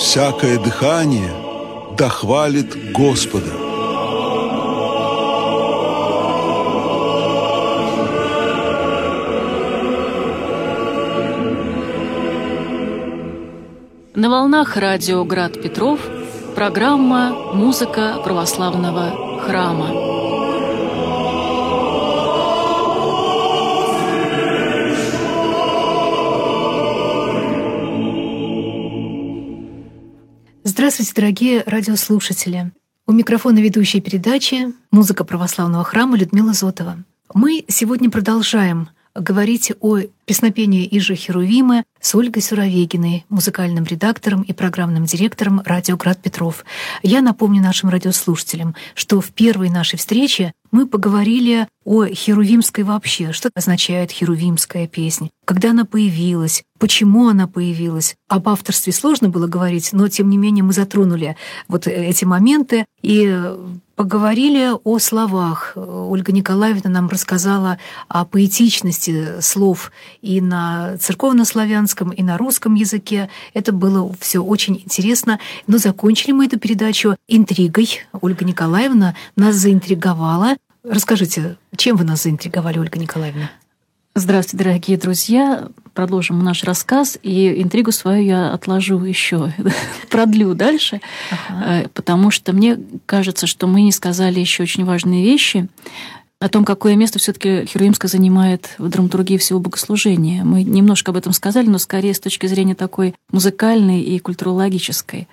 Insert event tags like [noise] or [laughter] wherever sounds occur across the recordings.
всякое дыхание да хвалит Господа. На волнах радио «Град Петров» программа «Музыка православного храма». Здравствуйте, дорогие радиослушатели. У микрофона ведущей передачи «Музыка православного храма» Людмила Зотова. Мы сегодня продолжаем говорить о песнопении Ижи Херувимы с Ольгой Суровегиной, музыкальным редактором и программным директором «Радио Град Петров». Я напомню нашим радиослушателям, что в первой нашей встрече мы поговорили о херувимской вообще, что означает херувимская песня, когда она появилась, почему она появилась. Об авторстве сложно было говорить, но тем не менее мы затронули вот эти моменты и поговорили о словах. Ольга Николаевна нам рассказала о поэтичности слов и на церковнославянском, и на русском языке. Это было все очень интересно. Но закончили мы эту передачу интригой. Ольга Николаевна нас заинтриговала Расскажите, чем вы нас заинтриговали, Ольга Николаевна? Здравствуйте, дорогие друзья. Продолжим наш рассказ, и интригу свою я отложу еще, [laughs] продлю дальше, ага. Э, потому что мне кажется, что мы не сказали еще очень важные вещи о том, какое место все-таки Херувимская занимает в драматургии всего богослужения. Мы немножко об этом сказали, но скорее с точки зрения такой музыкальной и культурологической.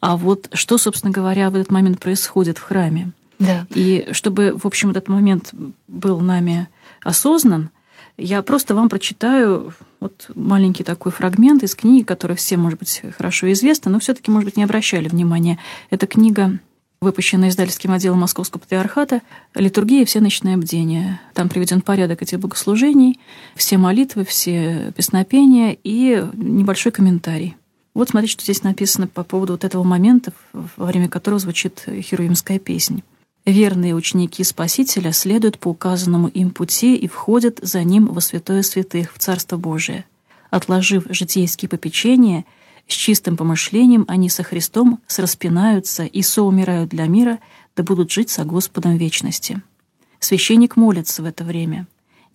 А вот что, собственно говоря, в этот момент происходит в храме? Да. И чтобы, в общем, этот момент был нами осознан, я просто вам прочитаю вот маленький такой фрагмент из книги, которая всем, может быть, хорошо известна, но все таки может быть, не обращали внимания. Это книга выпущенная издательским отделом Московского патриархата «Литургия и все ночные бдения». Там приведен порядок этих богослужений, все молитвы, все песнопения и небольшой комментарий. Вот смотрите, что здесь написано по поводу вот этого момента, во время которого звучит херувимская песня. Верные ученики Спасителя следуют по указанному им пути и входят за ним во святое святых, в Царство Божие. Отложив житейские попечения, с чистым помышлением они со Христом сраспинаются и соумирают для мира, да будут жить со Господом вечности. Священник молится в это время.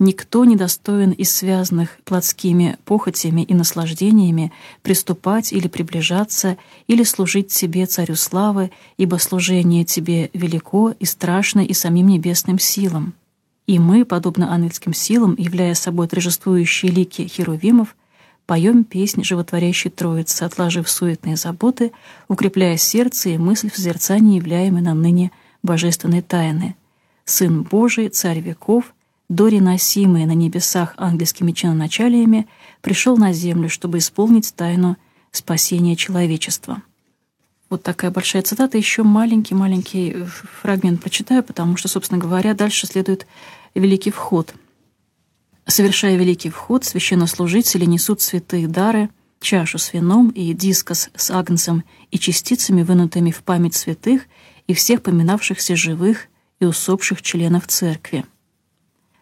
Никто не достоин из связанных плотскими похотями и наслаждениями приступать или приближаться, или служить тебе, царю славы, ибо служение тебе велико и страшно и самим небесным силам. И мы, подобно ангельским силам, являя собой торжествующие лики херувимов, поем песнь животворящей Троицы, отложив суетные заботы, укрепляя сердце и мысль в созерцании являемой нам ныне божественной тайны. Сын Божий, Царь веков — дореносимый на небесах ангельскими чиноначалиями, пришел на землю, чтобы исполнить тайну спасения человечества. Вот такая большая цитата. Еще маленький-маленький э, фрагмент прочитаю, потому что, собственно говоря, дальше следует великий вход. Совершая великий вход, священнослужители несут святые дары, чашу с вином и дискос с агнцем и частицами, вынутыми в память святых и всех поминавшихся живых и усопших членов церкви.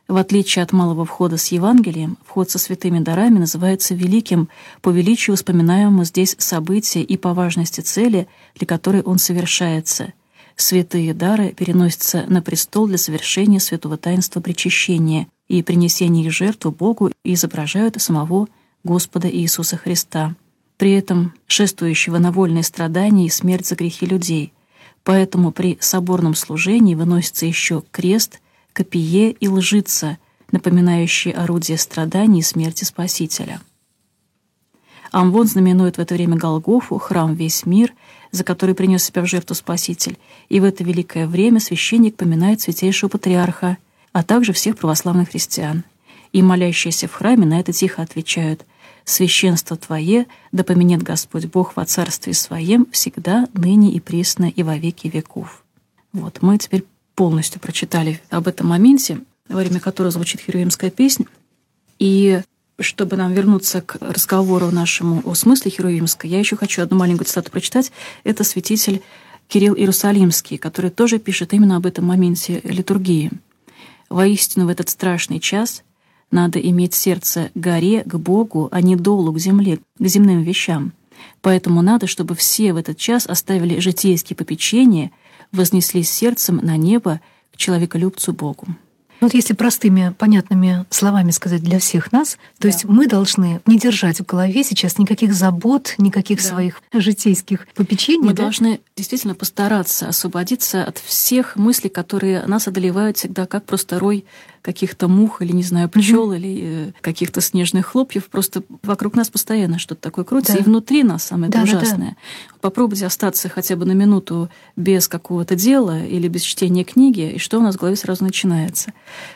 В отличие от малого входа с Евангелием, вход со святыми дарами называется великим по величию вспоминаемому здесь события и по важности цели, для которой он совершается. Святые дары переносятся на престол для совершения святого таинства причащения и принесения их жертву Богу и изображают самого Господа Иисуса Христа, при этом шествующего на вольные страдания и смерть за грехи людей. Поэтому при соборном служении выносится еще крест – копие и лжица, напоминающие орудие страданий и смерти Спасителя. Амвон знаменует в это время Голгофу, храм весь мир, за который принес себя в жертву Спаситель, и в это великое время священник поминает святейшего патриарха, а также всех православных христиан. И молящиеся в храме на это тихо отвечают «Священство Твое, да поменет Господь Бог во Царстве Своем всегда, ныне и присно, и во веки веков». Вот мы теперь полностью прочитали об этом моменте, во время которого звучит херувимская песня. И чтобы нам вернуться к разговору нашему о смысле херувимской, я еще хочу одну маленькую цитату прочитать. Это святитель Кирилл Иерусалимский, который тоже пишет именно об этом моменте литургии. «Воистину в этот страшный час надо иметь сердце горе к Богу, а не долу к земле, к земным вещам. Поэтому надо, чтобы все в этот час оставили житейские попечения, вознеслись сердцем на небо к человеколюбцу Богу. Вот если простыми, понятными словами сказать для всех нас, то да. есть мы должны не держать в голове сейчас никаких забот, никаких да. своих житейских попечений. Мы да? должны действительно постараться освободиться от всех мыслей, которые нас одолевают всегда, как просто рой каких-то мух или, не знаю, пчел mm-hmm. или э, каких-то снежных хлопьев. Просто вокруг нас постоянно что-то такое крутится. Да. И внутри нас самое да, ужасное. Да, да. Попробуйте остаться хотя бы на минуту без какого-то дела или без чтения книги, и что у нас в голове сразу начинается.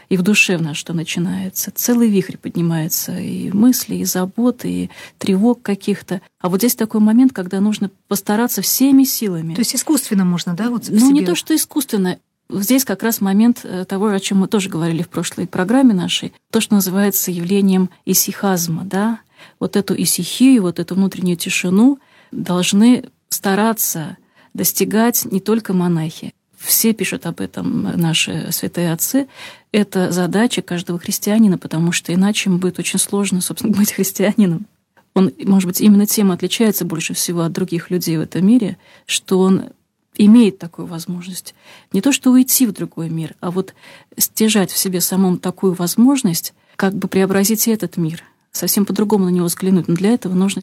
И в душе в нас что начинается. Целый вихрь поднимается и мысли, и заботы, и тревог каких-то. А вот здесь такой момент, когда нужно постараться всеми силами. То есть искусственно можно, да? Вот ну, себе... не то, что искусственно. Здесь как раз момент э, того, о чем мы тоже говорили в прошлой программе нашей, то, что называется явлением исихазма, да, вот эту исихию, вот эту внутреннюю тишину должны стараться достигать не только монахи. Все пишут об этом наши святые отцы. Это задача каждого христианина, потому что иначе ему будет очень сложно, собственно, [laughs] быть христианином. Он, может быть, именно тем отличается больше всего от других людей в этом мире, что он имеет такую возможность. Не то, что уйти в другой мир, а вот стяжать в себе самом такую возможность, как бы преобразить этот мир, совсем по-другому на него взглянуть. Но для этого нужно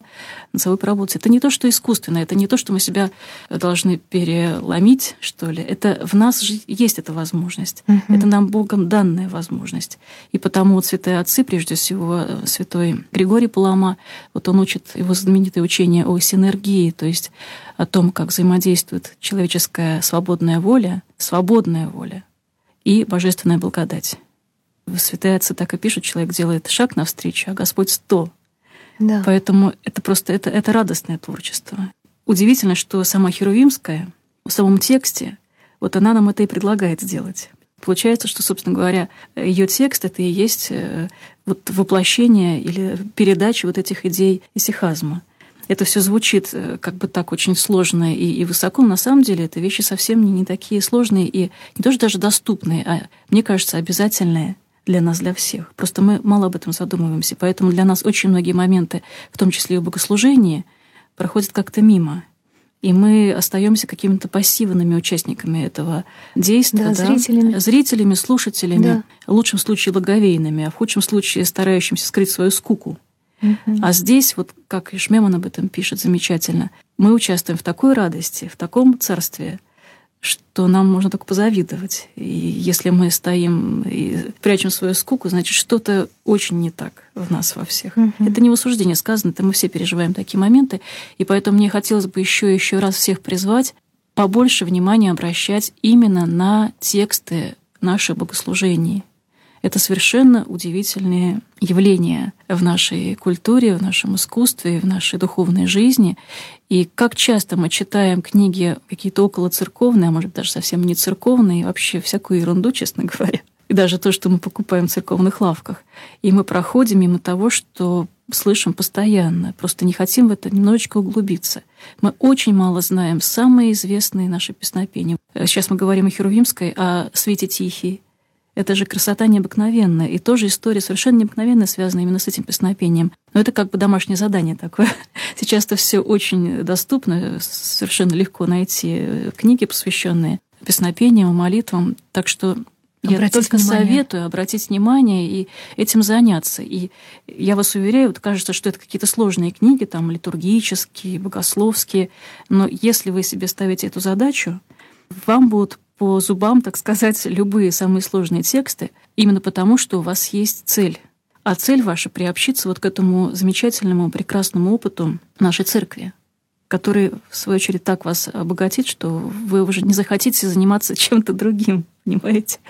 над собой поработать. Это не то, что искусственно, это не то, что мы себя должны переломить, что ли. Это в нас же есть эта возможность. Угу. Это нам Богом данная возможность. И потому вот святые отцы, прежде всего святой Григорий Палама, вот он учит его знаменитое учение о синергии, то есть о том, как взаимодействует человеческая свободная воля, свободная воля и божественная благодать. Святые отцы так и пишут, человек делает шаг навстречу, а Господь сто. Да. Поэтому это просто это, это радостное творчество. Удивительно, что сама Херувимская в самом тексте, вот она нам это и предлагает сделать. Получается, что, собственно говоря, ее текст это и есть э, вот воплощение или передача вот этих идей исихазма. Это все звучит э, как бы так очень сложно и, и высоко, но на самом деле это вещи совсем не, не такие сложные и не то, что даже доступные, а, мне кажется, обязательные для нас, для всех. Просто мы мало об этом задумываемся. Поэтому для нас очень многие моменты, в том числе и в богослужении, проходят как-то мимо. И мы остаемся какими-то пассивными участниками этого действия. Да, да? зрителями. Зрителями, слушателями. Да. В лучшем случае логовейными, а в худшем случае старающимся скрыть свою скуку. Угу. А здесь, вот как и Шмеман об этом пишет замечательно, мы участвуем в такой радости, в таком царстве, что нам можно только позавидовать. И если мы стоим и прячем свою скуку, значит, что-то очень не так в нас во всех. Угу. Это не в осуждении сказано, это мы все переживаем такие моменты. И поэтому мне хотелось бы еще и еще раз всех призвать побольше внимания обращать именно на тексты наших богослужений. Это совершенно удивительные явления в нашей культуре, в нашем искусстве, в нашей духовной жизни. И как часто мы читаем книги какие-то около церковные, а может даже совсем не церковные, вообще всякую ерунду, честно [laughs] говоря. И даже то, что мы покупаем в церковных лавках. И мы проходим мимо того, что слышим постоянно. Просто не хотим в это немножечко углубиться. Мы очень мало знаем самые известные наши песнопения. Сейчас мы говорим о Херувимской, о Свете Тихий, это же красота необыкновенная. И тоже история совершенно необыкновенная, связанная именно с этим песнопением. Но это как бы домашнее задание такое. [laughs] Сейчас это все очень доступно, совершенно легко найти книги, посвященные песнопениям, молитвам. Так что я обратить только внимание. советую обратить внимание и этим заняться. И я вас уверяю, вот кажется, что это какие-то сложные книги, там литургические, богословские, но если вы себе ставите эту задачу, вам будут по зубам, так сказать, любые самые сложные тексты, именно потому, что у вас есть цель. А цель ваша приобщиться вот к этому замечательному, прекрасному опыту нашей церкви, который, в свою очередь, так вас обогатит, что вы уже не захотите заниматься [laughs] чем-то другим, понимаете?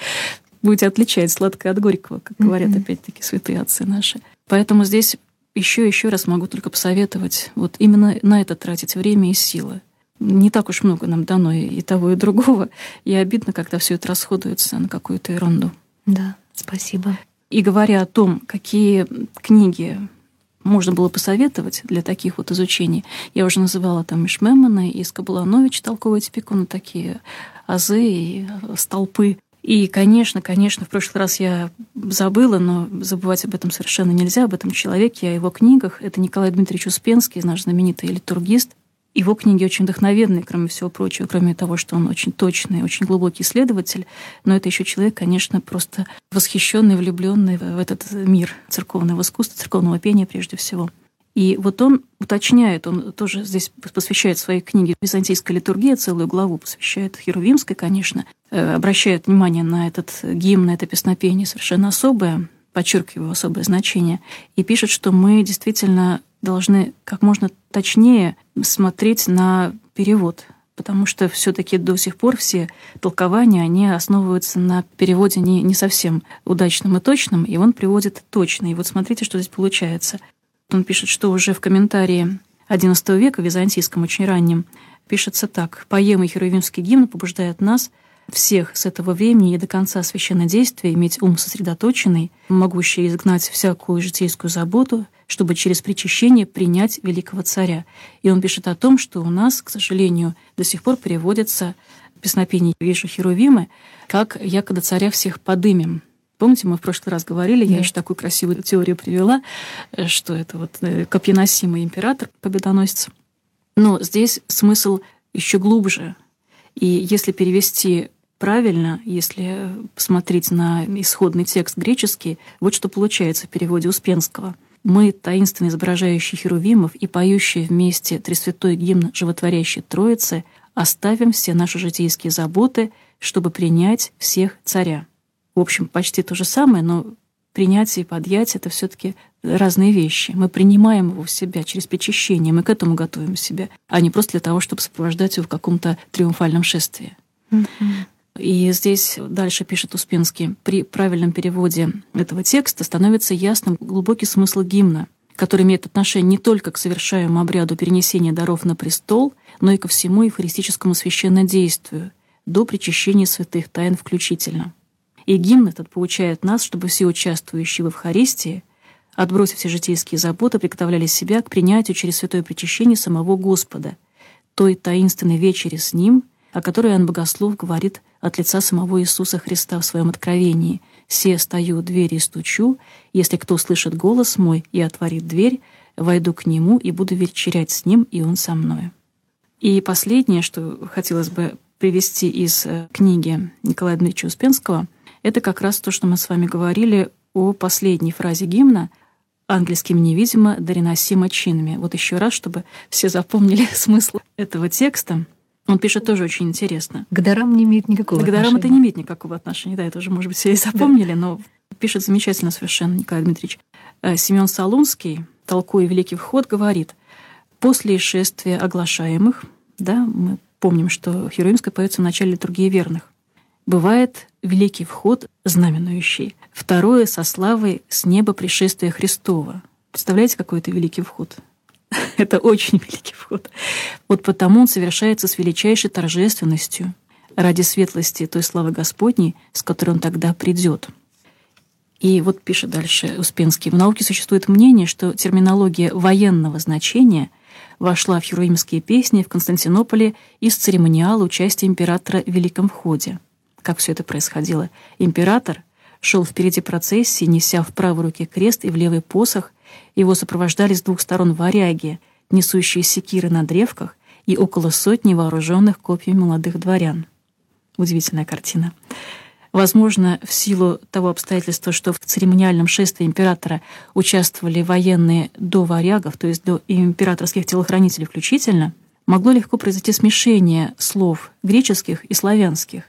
Будете отличать сладкое от горького, как говорят mm-hmm. опять-таки святые отцы наши. Поэтому здесь еще еще раз могу только посоветовать вот именно на это тратить время и силы не так уж много нам дано и того, и другого. И обидно, когда все это расходуется на какую-то ерунду. Да, спасибо. И говоря о том, какие книги можно было посоветовать для таких вот изучений, я уже называла там и Шмемана, и Скобуланович, толковые типикуны, такие азы и столпы И, конечно, конечно, в прошлый раз я забыла, но забывать об этом совершенно нельзя, об этом человеке, о его книгах. Это Николай Дмитриевич Успенский, наш знаменитый литургист. Его книги очень вдохновенные, кроме всего прочего, кроме того, что он очень точный, очень глубокий исследователь, но это еще человек, конечно, просто восхищенный, влюбленный в этот мир церковного искусства, церковного пения прежде всего. И вот он уточняет, он тоже здесь посвящает своей книге «Византийская литургия», целую главу посвящает Херувимской, конечно, э, обращает внимание на этот гимн, на это песнопение совершенно особое, подчеркиваю особое значение, и пишет, что мы действительно должны как можно точнее смотреть на перевод, потому что все-таки до сих пор все толкования, они основываются на переводе не, не совсем удачном и точном, и он приводит точно. И вот смотрите, что здесь получается. Он пишет, что уже в комментарии XI века, византийском, очень раннем, пишется так. «Поемы Херувимский гимн побуждает нас, всех с этого времени и до конца священнодействия иметь ум сосредоточенный, могущий изгнать всякую житейскую заботу, чтобы через причащение принять великого царя». И он пишет о том, что у нас, к сожалению, до сих пор переводится песнопение «Вижу Херувимы», как «якобы царя всех подымем». Помните, мы в прошлый раз говорили, да. я еще такую красивую теорию привела, что это вот э, копьеносимый император, победоносец. Но здесь смысл еще глубже. И если перевести правильно, если посмотреть на исходный текст греческий, вот что получается в переводе Успенского. «Мы, таинственно изображающие херувимов и поющие вместе Тресвятой гимн животворящей Троицы, оставим все наши житейские заботы, чтобы принять всех царя» в общем, почти то же самое, но принятие и подъятие — это все таки разные вещи. Мы принимаем его в себя через причащение, мы к этому готовим себя, а не просто для того, чтобы сопровождать его в каком-то триумфальном шествии. И здесь дальше пишет Успенский, при правильном переводе этого текста становится ясным глубокий смысл гимна, который имеет отношение не только к совершаемому обряду перенесения даров на престол, но и ко всему евхаристическому священнодействию, до причащения святых тайн включительно. И гимн этот получает нас, чтобы все участвующие в Евхаристии, отбросив все житейские заботы, приготовляли себя к принятию через святое причащение самого Господа, той таинственной вечери с Ним, о которой Иоанн Богослов говорит от лица самого Иисуса Христа в своем откровении. «Се стою у двери и стучу, если кто слышит голос мой и отворит дверь, войду к нему и буду вечерять с ним, и он со мною». И последнее, что хотелось бы привести из э, книги Николая Дмитриевича Успенского — это как раз то, что мы с вами говорили о последней фразе гимна английским невидимо, дареносимо чинами. Вот еще раз, чтобы все запомнили [laughs] смысл этого текста. Он пишет тоже очень интересно. К дарам не имеет никакого К дарам отношения. это не имеет никакого отношения. Да, это уже, может быть, все и запомнили, да. но пишет замечательно совершенно Николай Дмитриевич. Э, Семен Солунский, толкуя Великий Вход, говорит, после шествия оглашаемых, да, мы помним, что Хероимская поется в начале литургии верных, бывает великий вход, знаменующий. Второе — со славой с неба пришествия Христова. Представляете, какой это великий вход? [laughs] это очень великий вход. Вот потому он совершается с величайшей торжественностью ради светлости той славы Господней, с которой он тогда придет. И вот пишет дальше Успенский. В науке существует мнение, что терминология военного значения вошла в хероимские песни в Константинополе из церемониала участия императора в Великом Входе как все это происходило. Император шел впереди процессии, неся в правой руке крест и в левый посох. Его сопровождали с двух сторон варяги, несущие секиры на древках, и около сотни вооруженных копьями молодых дворян. Удивительная картина. Возможно, в силу того обстоятельства, что в церемониальном шествии императора участвовали военные до варягов, то есть до императорских телохранителей включительно, могло легко произойти смешение слов греческих и славянских.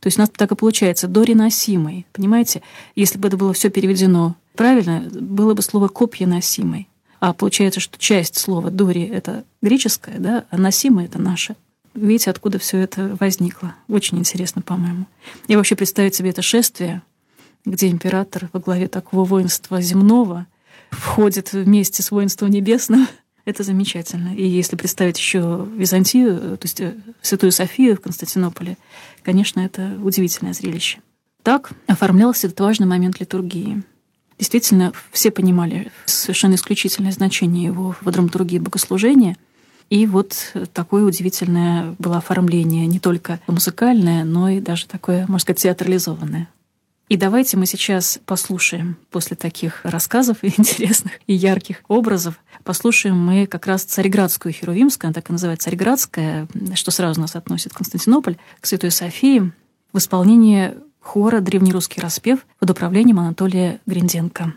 То есть у нас так и получается дореносимый. Понимаете? Если бы это было все переведено правильно, было бы слово копьеносимый. А получается, что часть слова дори это греческое, да, а носимое это наше. Видите, откуда все это возникло. Очень интересно, по-моему. И вообще представить себе это шествие, где император во главе такого воинства земного входит вместе с воинством небесным, [laughs] это замечательно. И если представить еще Византию, то есть э, Святую Софию в Константинополе, конечно, это удивительное зрелище. Так оформлялся этот важный момент литургии. Действительно, все понимали совершенно исключительное значение его в драматургии богослужения. И вот такое удивительное было оформление, не только музыкальное, но и даже такое, можно сказать, театрализованное. И давайте мы сейчас послушаем, после таких рассказов [laughs] интересных и ярких образов, послушаем мы как раз Цареградскую Херувимскую, она так и называется Цареградская, что сразу нас относит Константинополь, к Святой Софии, в исполнении хора «Древнерусский распев» под управлением Анатолия Гринденко.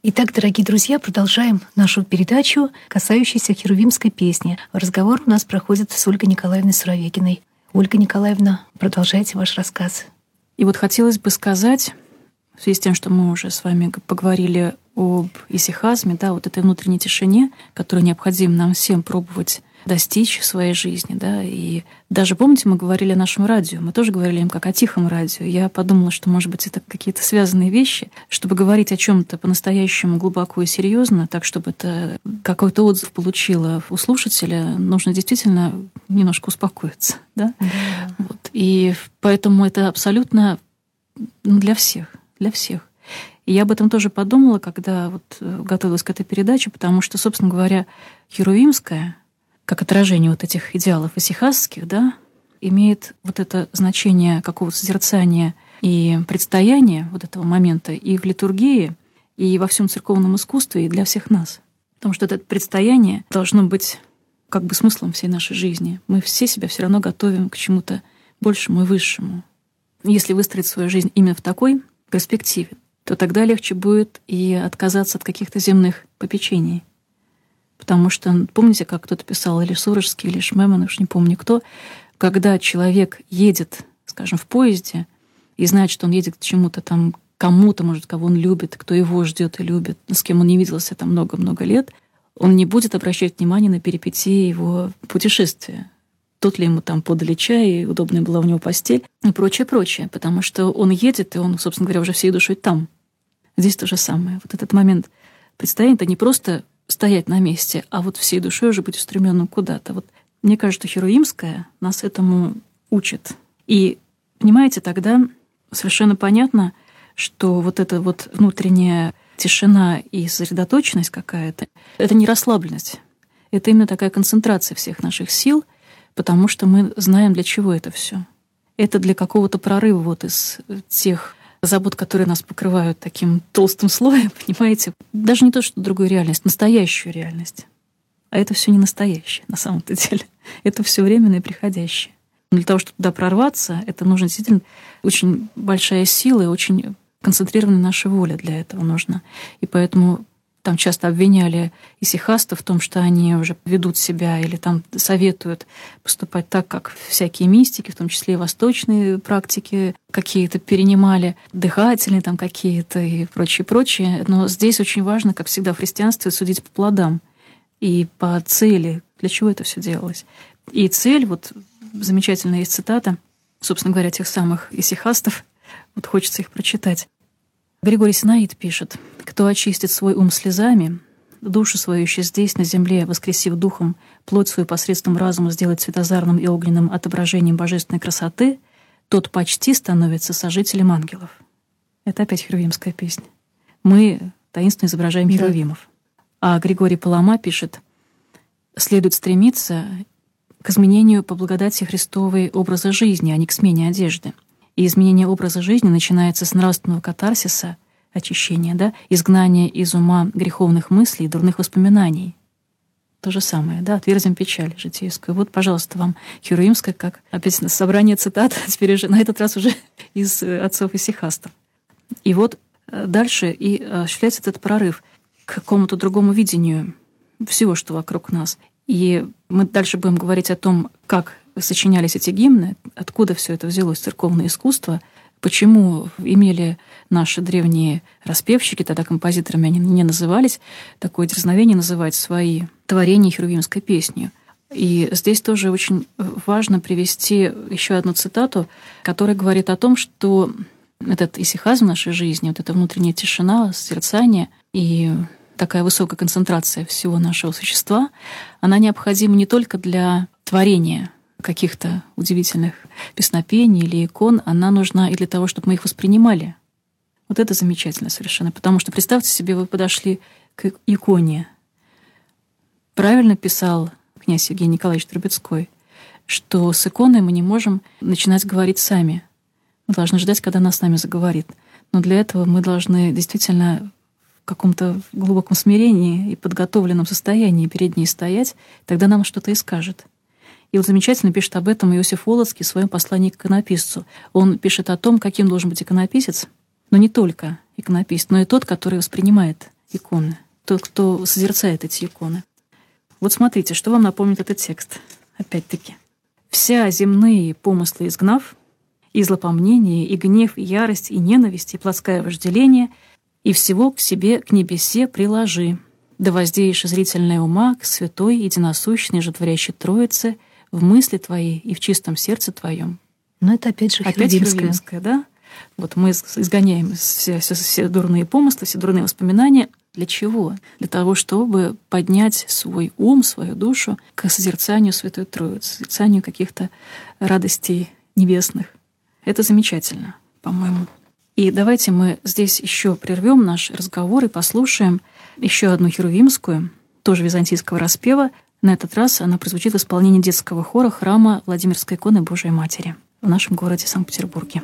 Итак, дорогие друзья, продолжаем нашу передачу, касающуюся херувимской песни. Разговор у нас проходит с Ольгой Николаевной Суровегиной. Ольга Николаевна, продолжайте ваш рассказ. И вот хотелось бы сказать, в связи с тем, что мы уже с вами поговорили об исихазме, да, вот этой внутренней тишине, которую необходимо нам всем пробовать достичь своей жизни, да, и даже, помните, мы говорили о нашем радио, мы тоже говорили им как о тихом радио. Я подумала, что, может быть, это какие-то связанные вещи, чтобы говорить о чем то по-настоящему глубоко и серьезно, так, чтобы это какой-то отзыв получило у слушателя, нужно действительно немножко успокоиться, да? да. Вот. И поэтому это абсолютно ну, для всех, для всех. И я об этом тоже подумала, когда вот э, готовилась к этой передаче, потому что, собственно говоря, Херувимская — как отражение вот этих идеалов исихасских, да, имеет вот это значение какого-то созерцания и предстояния вот этого момента и в литургии, и во всем церковном искусстве, и для всех нас. Потому что это предстояние должно быть как бы смыслом всей нашей жизни. Мы все себя все равно готовим к чему-то большему и высшему. Если выстроить свою жизнь именно в такой перспективе, то тогда легче будет и отказаться от каких-то земных попечений. Потому что, помните, как кто-то писал, или Сурожский, или Шмеман, уж не помню кто, когда человек едет, скажем, в поезде, и знает, что он едет к чему-то там, кому-то, может, кого он любит, кто его ждет и любит, с кем он не виделся там много-много лет, он не будет обращать внимание на перипетии его путешествия. Тут ли ему там подали чай, и удобная была у него постель, и прочее, прочее. Потому что он едет, и он, собственно говоря, уже всей душой там. Здесь то же самое. Вот этот момент предстояния — это не просто стоять на месте, а вот всей душой уже быть устремленным куда-то. Вот мне кажется, Херуимская нас этому учит. И, понимаете, тогда совершенно понятно, что вот эта вот внутренняя тишина и сосредоточенность какая-то, это не расслабленность. Это именно такая концентрация всех наших сил, потому что мы знаем, для чего это все. Это для какого-то прорыва вот из тех забот, которые нас покрывают таким толстым слоем, [laughs] понимаете? Даже не то, что другую реальность, настоящую реальность. А это все не настоящее на самом-то деле. [laughs] Это все временное и приходящее. Но для того, чтобы туда прорваться, это нужно действительно очень большая сила и очень концентрированная наша воля для этого нужна. И поэтому там часто обвиняли исихастов в том, что они уже ведут себя или там советуют поступать так, как всякие мистики, в том числе и восточные практики какие-то перенимали, дыхательные там какие-то и прочее, прочее. Но здесь очень важно, как всегда в христианстве, судить по плодам и по цели, для чего это все делалось. И цель, вот замечательная есть цитата, собственно говоря, тех самых исихастов, вот хочется их прочитать. Григорий Синаид пишет, «Кто очистит свой ум слезами, душу свою еще здесь, на земле, воскресив духом, плоть свою посредством разума сделать светозарным и огненным отображением божественной красоты, тот почти становится сожителем ангелов». Это опять херувимская песня. Мы таинственно изображаем херувимов. Да. А Григорий Палама пишет, «Следует стремиться к изменению по благодати Христовой образа жизни, а не к смене одежды». И изменение образа жизни начинается с нравственного катарсиса, очищения, да, изгнания из ума греховных мыслей и дурных воспоминаний. То же самое, да, отверзим печаль житейскую. Вот, пожалуйста, вам Херуимская, как опять собрание цитат, [laughs] теперь уже на этот раз уже из э, отцов и сихастов. И вот э, дальше и осуществляется этот прорыв к какому-то другому видению всего, что вокруг нас. И мы дальше будем говорить о том, как сочинялись эти гимны, откуда все это взялось, церковное искусство, почему имели наши древние распевщики, тогда композиторами они не назывались, такое дерзновение называть свои творения херувимской песнью. И здесь тоже очень важно привести еще одну цитату, которая говорит о том, что этот исихазм в нашей жизни, вот эта внутренняя тишина, созерцание и такая высокая концентрация всего нашего существа, она необходима не только для творения каких-то удивительных песнопений или икон, она нужна и для того, чтобы мы их воспринимали. Вот это замечательно совершенно. Потому что представьте себе, вы подошли к иконе. Правильно писал князь Евгений Николаевич Трубецкой, что с иконой мы не можем начинать говорить сами. Мы должны ждать, когда она с нами заговорит. Но для этого мы должны действительно в каком-то глубоком смирении и подготовленном состоянии перед ней стоять, тогда нам что-то и скажет. И вот замечательно пишет об этом Иосиф Волоцкий в своем послании к иконописцу. Он пишет о том, каким должен быть иконописец, но не только иконописец, но и тот, который воспринимает иконы, тот, кто созерцает эти иконы. Вот смотрите, что вам напомнит этот текст. Опять-таки. «Вся земные помыслы изгнав, и злопомнение, и гнев, и ярость, и ненависть, и плотское вожделение, и всего к себе, к небесе приложи, да воздеешь зрительное ума к святой, единосущной, животворящей Троице в мысли твоей и в чистом сердце твоем». Но это опять же Опять Херувимская, да? Вот мы изгоняем все, все, все дурные помыслы, все дурные воспоминания. Для чего? Для того, чтобы поднять свой ум, свою душу к созерцанию Святой Троицы, созерцанию каких-то радостей небесных. Это замечательно, по-моему. И давайте мы здесь еще прервем наш разговор и послушаем еще одну херувимскую, тоже византийского распева. На этот раз она прозвучит в исполнении детского хора храма Владимирской иконы Божией Матери в нашем городе Санкт-Петербурге.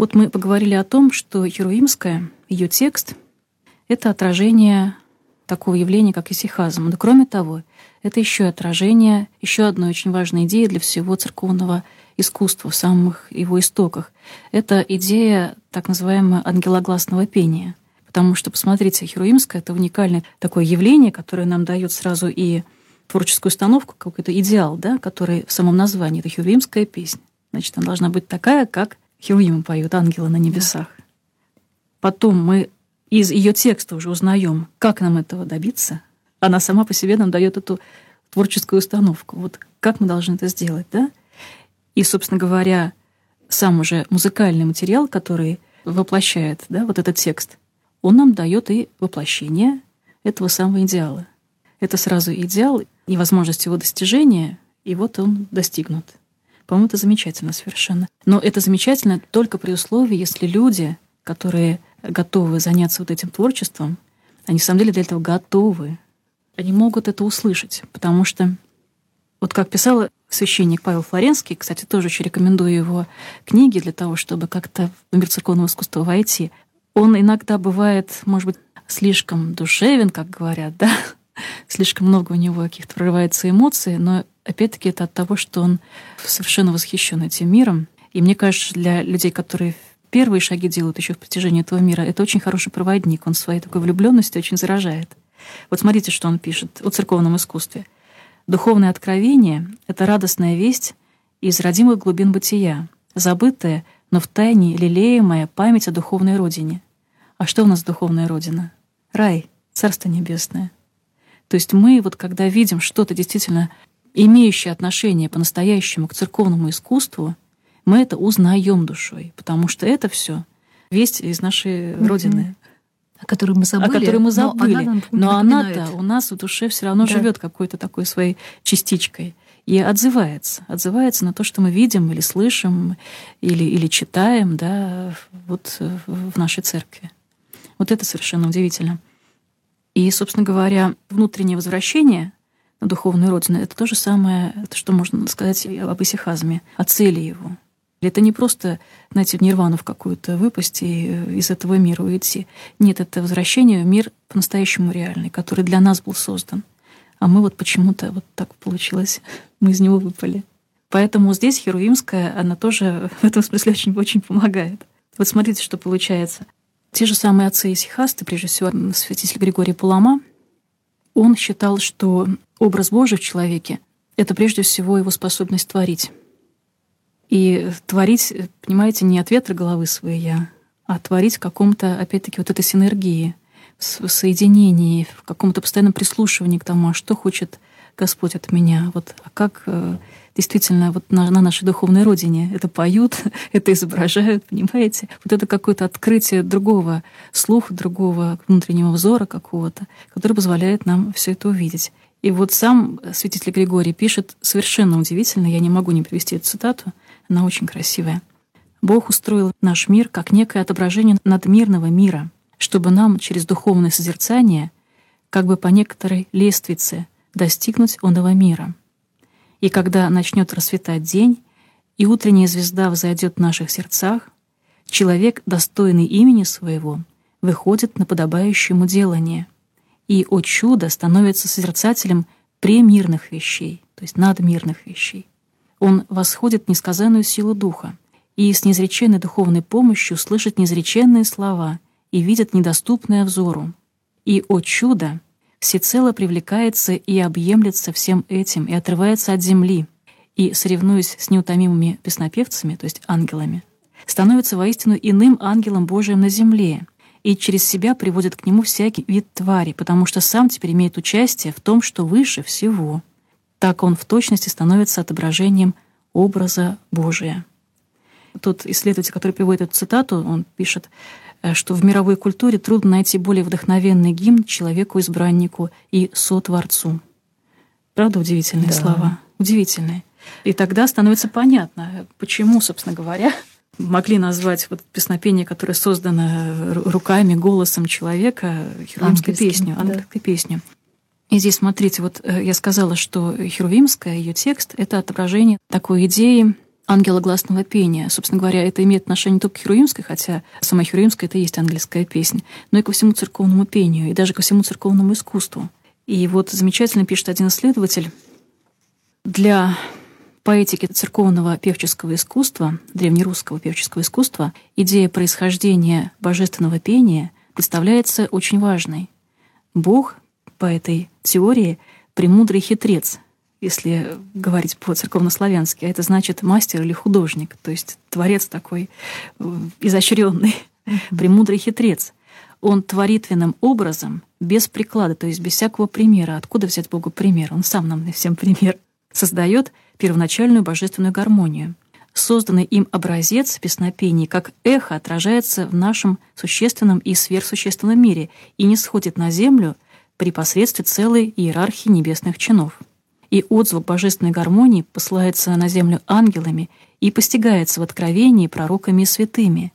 Вот мы поговорили о том, что Херуимская, ее текст — это отражение такого явления, как исихазм. Но кроме того, это еще отражение еще одной очень важной идеи для всего церковного искусства в самых его истоках. Это идея так называемого ангелогласного пения. Потому что, посмотрите, Херуимская — это уникальное такое явление, которое нам дает сразу и творческую установку, какой-то идеал, да, который в самом названии — это Херуимская песня. Значит, она должна быть такая, как Херувимы поют ангелы на небесах. Потом мы из ее текста уже узнаем, как нам этого добиться. Она сама по себе нам дает эту творческую установку. Вот как мы должны это сделать, да? И, собственно говоря, сам уже музыкальный материал, который воплощает да, вот этот текст, он нам дает и воплощение этого самого идеала. Это сразу идеал и возможность его достижения, и вот он достигнут. По-моему, это замечательно совершенно. Но это замечательно только при условии, если люди, которые готовы заняться вот этим творчеством, они, на самом деле, для этого готовы. Они могут это услышать, потому что, вот как писал священник Павел Флоренский, кстати, тоже очень рекомендую его книги для того, чтобы как-то в мир церковного искусства войти, он иногда бывает, может быть, слишком душевен, как говорят, [laughs] да, слишком много у него каких-то прорывается эмоций, но опять-таки это от того, что он совершенно восхищен этим миром. И мне кажется, для людей, которые первые шаги делают еще в протяжении этого мира, это очень хороший проводник. Он своей такой влюбленностью очень заражает. Вот смотрите, что он пишет о церковном искусстве. Духовное откровение — это радостная весть из родимых глубин бытия, забытая, но в тайне лелеемая память о духовной родине. А что у нас духовная родина? Рай, Царство Небесное. То есть мы вот когда видим что-то действительно имеющее отношение по-настоящему к церковному искусству, мы это узнаем душой, потому что это все весть из нашей mm-hmm. Родины. О которой мы забыли. О которой мы забыли. Но, но она-то у нас в душе все равно да. живет какой-то такой своей частичкой и отзывается. Отзывается на то, что мы видим или слышим, или, или читаем да, вот в нашей церкви. Вот это совершенно удивительно. И, собственно говоря, внутреннее возвращение на духовную родину — это то же самое, что можно сказать об исихазме, о цели его. Это не просто, знаете, в нирвану в какую-то выпасть и из этого мира уйти. Нет, это возвращение в мир по-настоящему реальный, который для нас был создан. А мы вот почему-то вот так получилось, мы из него выпали. Поэтому здесь Херуимская, она тоже в этом смысле очень-очень помогает. Вот смотрите, что получается. Те же самые отцы исихасты, прежде всего святитель Григорий Пулама, он считал, что образ Божий в человеке — это прежде всего его способность творить. И творить, понимаете, не от ветра головы своей, а творить в каком-то, опять-таки, вот этой синергии, в соединении, в каком-то постоянном прислушивании к тому, а что хочет Господь от меня, вот, а как э, действительно вот на, на нашей духовной родине это поют, [laughs] это изображают, понимаете? Вот это какое-то открытие другого слуха, другого внутреннего взора какого-то, который позволяет нам все это увидеть. И вот сам святитель Григорий пишет совершенно удивительно, я не могу не привести эту цитату, она очень красивая. Бог устроил наш мир как некое отображение надмирного мира, чтобы нам через духовное созерцание, как бы по некоторой лествице, достигнуть оного мира. И когда начнет расцветать день, и утренняя звезда взойдет в наших сердцах, человек, достойный имени своего, выходит на подобающее ему делание, и, о чудо, становится созерцателем премирных вещей, то есть надмирных вещей. Он восходит несказанную силу духа и с неизреченной духовной помощью слышит неизреченные слова и видит недоступное взору. И, о чудо, всецело привлекается и объемлется всем этим, и отрывается от земли, и, соревнуясь с неутомимыми песнопевцами, то есть ангелами, становится воистину иным ангелом Божиим на земле, и через себя приводит к нему всякий вид твари, потому что сам теперь имеет участие в том, что выше всего. Так он в точности становится отображением образа Божия. Тот исследователь, который приводит эту цитату, он пишет, Э, что в мировой культуре трудно найти более вдохновенный гимн человеку-избраннику и сотворцу. Правда, удивительные да. слова? Удивительные. И тогда становится понятно, почему, собственно говоря, [laughs] могли назвать вот песнопение, которое создано руками, голосом человека, херувимской песню, ангельской да. песню. И здесь, смотрите, вот э, я сказала, что херувимская, ее текст — это отображение такой идеи ангела гласного пения. Собственно говоря, это имеет отношение не только к Херувимской, хотя сама Херувимская это и есть ангельская песня, но и ко всему церковному пению, и даже ко всему церковному искусству. И вот замечательно пишет один исследователь, для поэтики церковного певческого искусства, древнерусского певческого искусства, идея происхождения божественного пения представляется очень важной. Бог по этой теории премудрый хитрец, если говорить по-церковнославянски, а это значит мастер или художник, то есть творец такой э, изощренный, премудрый хитрец. Он творитвенным образом, без приклада, то есть без всякого примера. Откуда взять Богу пример? Он сам нам всем пример. [laughs] Создает первоначальную божественную гармонию. Созданный им образец песнопений как эхо отражается в нашем существенном и сверхсущественном мире и не сходит на землю при посредстве целой иерархии небесных чинов и отзвук божественной гармонии посылается на землю ангелами и постигается в откровении пророками и святыми.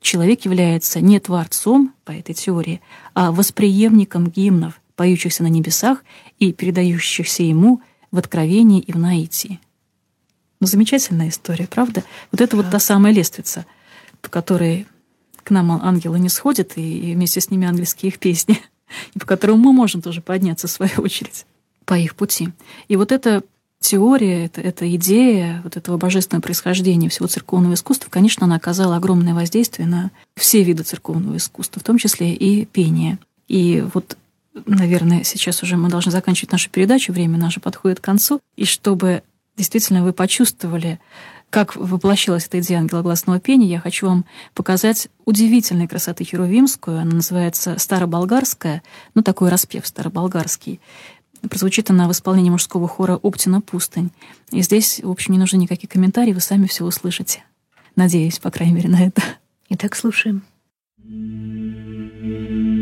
Человек является не творцом, по этой теории, а восприемником гимнов, поющихся на небесах и передающихся ему в откровении и в наитии. Ну, замечательная история, правда? Вот это да. вот та самая лестница, по которой к нам ангелы не сходят, и вместе с ними ангельские их песни, [laughs] и по которому мы можем тоже подняться в свою очередь по их пути. И вот эта теория, эта, эта идея вот этого божественного происхождения всего церковного искусства, конечно, она оказала огромное воздействие на все виды церковного искусства, в том числе и пение. И вот, наверное, сейчас уже мы должны заканчивать нашу передачу, время наше подходит к концу. И чтобы действительно вы почувствовали, как воплощалась эта идея ангелогласного пения, я хочу вам показать удивительной красоты Херувимскую. Она называется «Староболгарская», ну, такой распев староболгарский. Прозвучит она в исполнении мужского хора «Оптина пустынь». И здесь, в общем, не нужны никакие комментарии, вы сами все услышите. Надеюсь, по крайней мере, на это. Итак, слушаем. Ну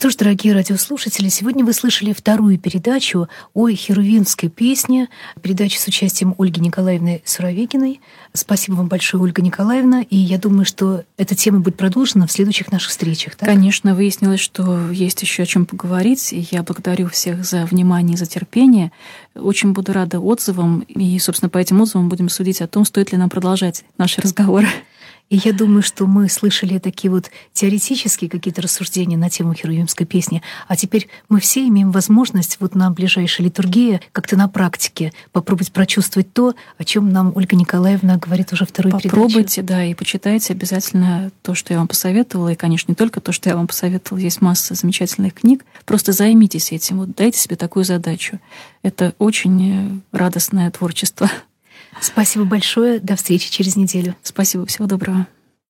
что ж, дорогие радиослушатели, сегодня вы слышали вторую передачу о херувимской песне, передачу с участием Ольги Николаевны Суровегиной. Спасибо вам большое, Ольга Николаевна, и я думаю, что эта тема будет продолжена в следующих наших встречах. Так? Конечно, выяснилось, что есть еще о чем поговорить, и я благодарю всех за внимание и за терпение. Очень буду рада отзывам, и, собственно, по этим отзывам будем судить о том, стоит ли нам продолжать наши разговоры. И я думаю, что мы слышали такие вот теоретические какие-то рассуждения на тему херувимской песни, а теперь мы все имеем возможность вот на ближайшей литургии как-то на практике попробовать прочувствовать то, о чем нам Ольга Николаевна говорит уже второй Попробуйте, да, и почитайте обязательно то, что я вам посоветовала, и, конечно, не только то, что я вам посоветовала, есть масса замечательных книг. Просто займитесь этим, вот дайте себе такую задачу. Это очень радостное творчество. Спасибо большое. До встречи через неделю. Спасибо. Всего доброго.